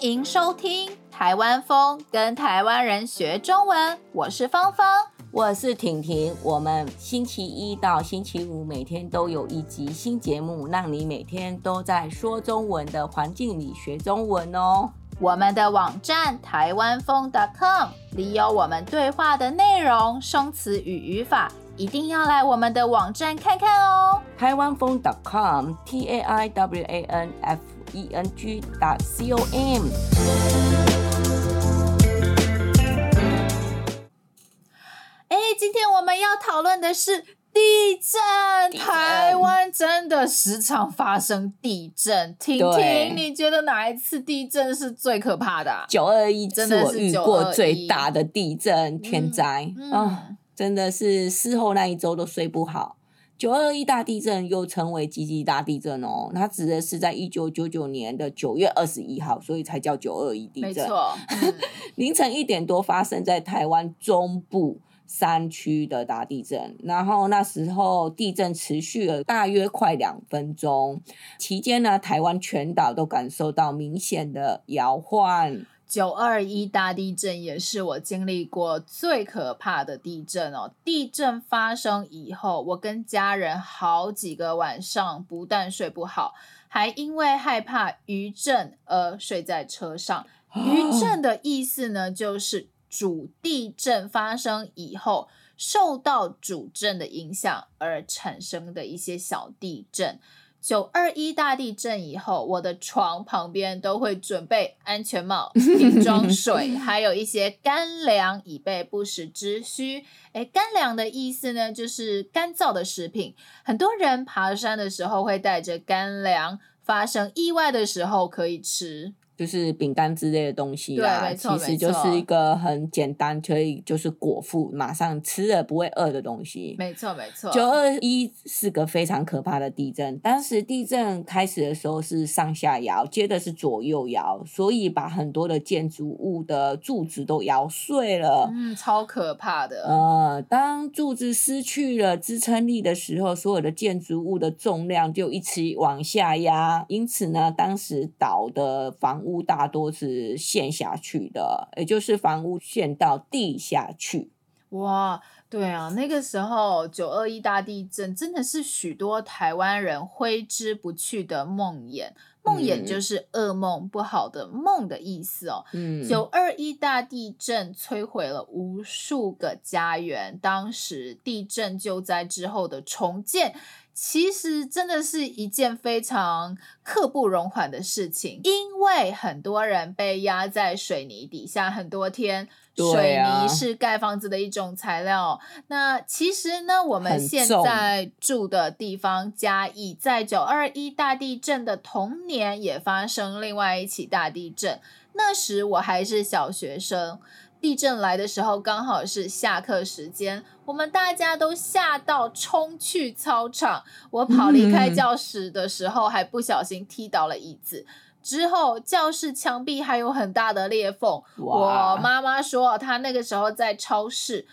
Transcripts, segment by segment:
迎收听台湾风跟台湾人学中文，我是芳芳，我是婷婷。我们星期一到星期五每天都有一集新节目，让你每天都在说中文的环境里学中文哦。我们的网站台湾风 .com 里有我们对话的内容、生词与语法，一定要来我们的网站看看哦。台湾风 .com T A I W A N F E N G C O M。哎，今天我们要讨论的是地震。地震。台湾真的时常发生地震。婷婷，你觉得哪一次地震是最可怕的？九二一真的是遇过最大的地震天灾啊、嗯哦！真的是事后那一周都睡不好。九二一大地震又称为集集大地震哦，它指的是在一九九九年的九月二十一号，所以才叫九二一地震。没错，嗯、凌晨一点多发生在台湾中部山区的大地震，然后那时候地震持续了大约快两分钟，期间呢，台湾全岛都感受到明显的摇晃。九二一大地震也是我经历过最可怕的地震哦。地震发生以后，我跟家人好几个晚上不但睡不好，还因为害怕余震而睡在车上。余震的意思呢，就是主地震发生以后，受到主震的影响而产生的一些小地震。九二一大地震以后，我的床旁边都会准备安全帽、瓶装 水，还有一些干粮，以备不时之需。诶，干粮的意思呢，就是干燥的食品。很多人爬山的时候会带着干粮，发生意外的时候可以吃。就是饼干之类的东西啦，其实就是一个很简单，可以就是果腹，马上吃了不会饿的东西。没错，没错。九二一是个非常可怕的地震，当时地震开始的时候是上下摇，接着是左右摇，所以把很多的建筑物的柱子都摇碎了。嗯，超可怕的。呃，当柱子失去了支撑力的时候，所有的建筑物的重量就一起往下压，因此呢，当时倒的房屋大多是陷下去的，也就是房屋陷到地下去。哇，对啊，那个时候九二一大地震真的是许多台湾人挥之不去的梦魇。梦魇就是噩梦、不好的梦的意思哦。嗯，九二一大地震摧毁了无数个家园，当时地震救灾之后的重建。其实真的是一件非常刻不容缓的事情，因为很多人被压在水泥底下很多天。水泥是盖房子的一种材料。那其实呢，我们现在住的地方嘉义，在九二一大地震的同年也发生另外一起大地震。那时我还是小学生。地震来的时候，刚好是下课时间，我们大家都吓到冲去操场。我跑离开教室的时候，还不小心踢倒了椅子。之后教室墙壁还有很大的裂缝。我妈妈说，她那个时候在超市。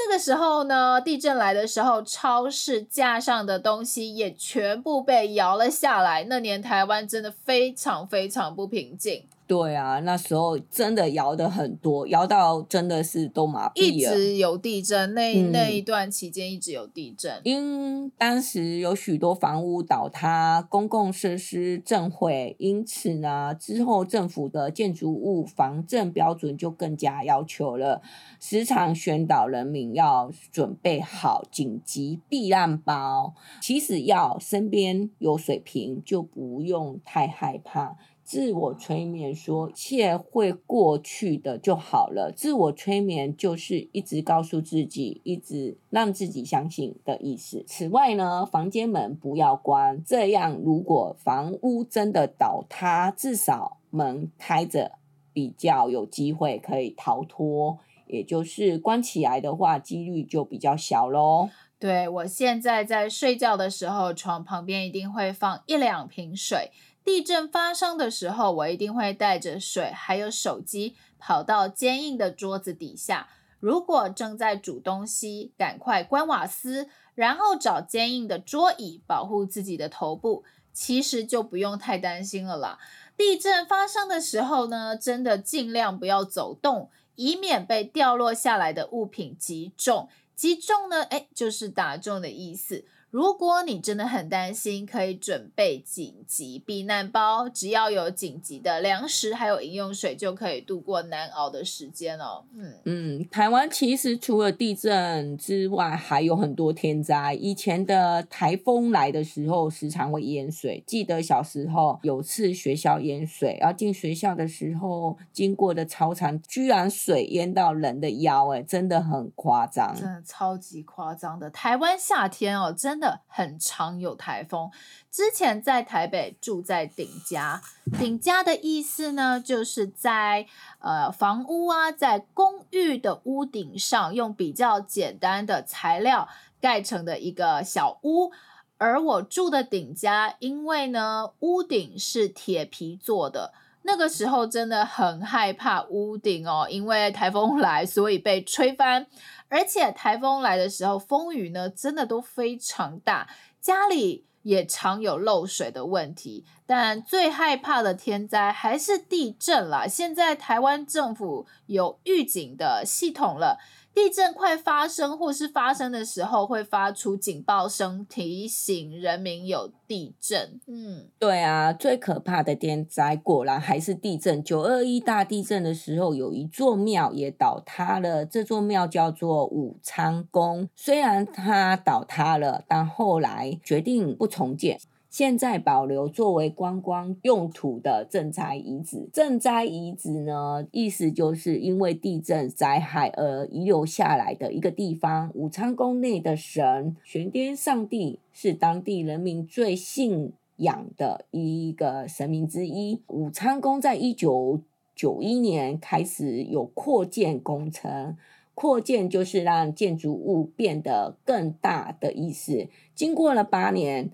那个时候呢，地震来的时候，超市架上的东西也全部被摇了下来。那年台湾真的非常非常不平静。对啊，那时候真的摇的很多，摇到真的是都麻痹了。一直有地震，那、嗯、那一段期间一直有地震。因当时有许多房屋倒塌，公共设施震毁，因此呢，之后政府的建筑物防震标准就更加要求了，时常宣导人民要准备好紧急避难包。其实要身边有水瓶，就不用太害怕。自我催眠说，一切会过去的就好了。自我催眠就是一直告诉自己，一直让自己相信的意思。此外呢，房间门不要关，这样如果房屋真的倒塌，至少门开着，比较有机会可以逃脱。也就是关起来的话，几率就比较小喽。对，我现在在睡觉的时候，床旁边一定会放一两瓶水。地震发生的时候，我一定会带着水，还有手机，跑到坚硬的桌子底下。如果正在煮东西，赶快关瓦斯，然后找坚硬的桌椅保护自己的头部。其实就不用太担心了啦。地震发生的时候呢，真的尽量不要走动，以免被掉落下来的物品击中。击中呢，诶，就是打中的意思。如果你真的很担心，可以准备紧急避难包，只要有紧急的粮食还有饮用水，就可以度过难熬的时间哦。嗯嗯，台湾其实除了地震之外，还有很多天灾。以前的台风来的时候，时常会淹水。记得小时候有次学校淹水，要进学校的时候，经过的操场居然水淹到人的腰，哎，真的很夸张，真的超级夸张的。台湾夏天哦，真。真的很常有台风。之前在台北住在顶家，顶家的意思呢，就是在呃房屋啊，在公寓的屋顶上用比较简单的材料盖成的一个小屋。而我住的顶家，因为呢屋顶是铁皮做的，那个时候真的很害怕屋顶哦，因为台风来，所以被吹翻。而且台风来的时候，风雨呢真的都非常大，家里也常有漏水的问题。但最害怕的天灾还是地震啦。现在台湾政府有预警的系统了。地震快发生或是发生的时候，会发出警报声，提醒人民有地震。嗯，对啊，最可怕的天灾果然还是地震。九二一大地震的时候，有一座庙也倒塌了，这座庙叫做武昌宫。虽然它倒塌了，但后来决定不重建。现在保留作为观光用途的賑灾遗址。賑灾遗址呢，意思就是因为地震灾害而遗留下来的一个地方。武昌宫内的神玄天上帝是当地人民最信仰的一个神明之一。武昌宫在一九九一年开始有扩建工程，扩建就是让建筑物变得更大的意思。经过了八年。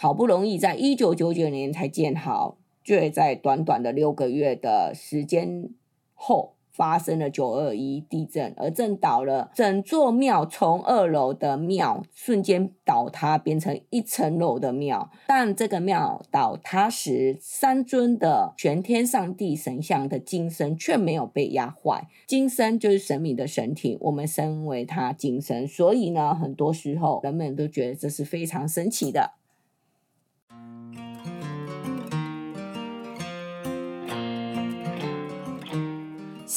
好不容易在一九九九年才建好，却在短短的六个月的时间后发生了九二一地震，而震倒了整座庙，从二楼的庙瞬间倒塌，变成一层楼的庙。但这个庙倒塌时，三尊的全天上帝神像的金身却没有被压坏。金身就是神明的身体，我们称为它金身。所以呢，很多时候人们都觉得这是非常神奇的。